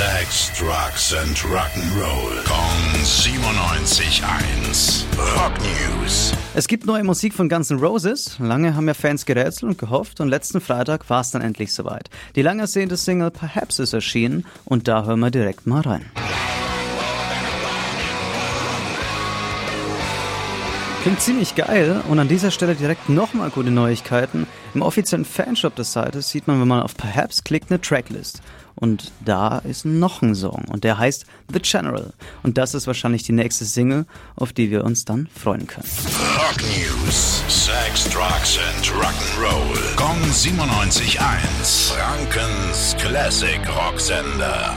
Sex, Drugs and Rock'n'Roll. Kong 97.1. Rock News. Es gibt neue Musik von Guns N' Roses. Lange haben ja Fans gerätselt und gehofft und letzten Freitag war es dann endlich soweit. Die lang ersehnte Single Perhaps ist erschienen und da hören wir direkt mal rein. Klingt ziemlich geil und an dieser Stelle direkt nochmal gute Neuigkeiten. Im offiziellen Fanshop des Seite sieht man, wenn man auf Perhaps klickt, eine Tracklist. Und da ist noch ein Song und der heißt The General. Und das ist wahrscheinlich die nächste Single, auf die wir uns dann freuen können. Rock News: Sex, Drugs and Rock'n'Roll. Kong 97.1. Frankens Classic Rocksender.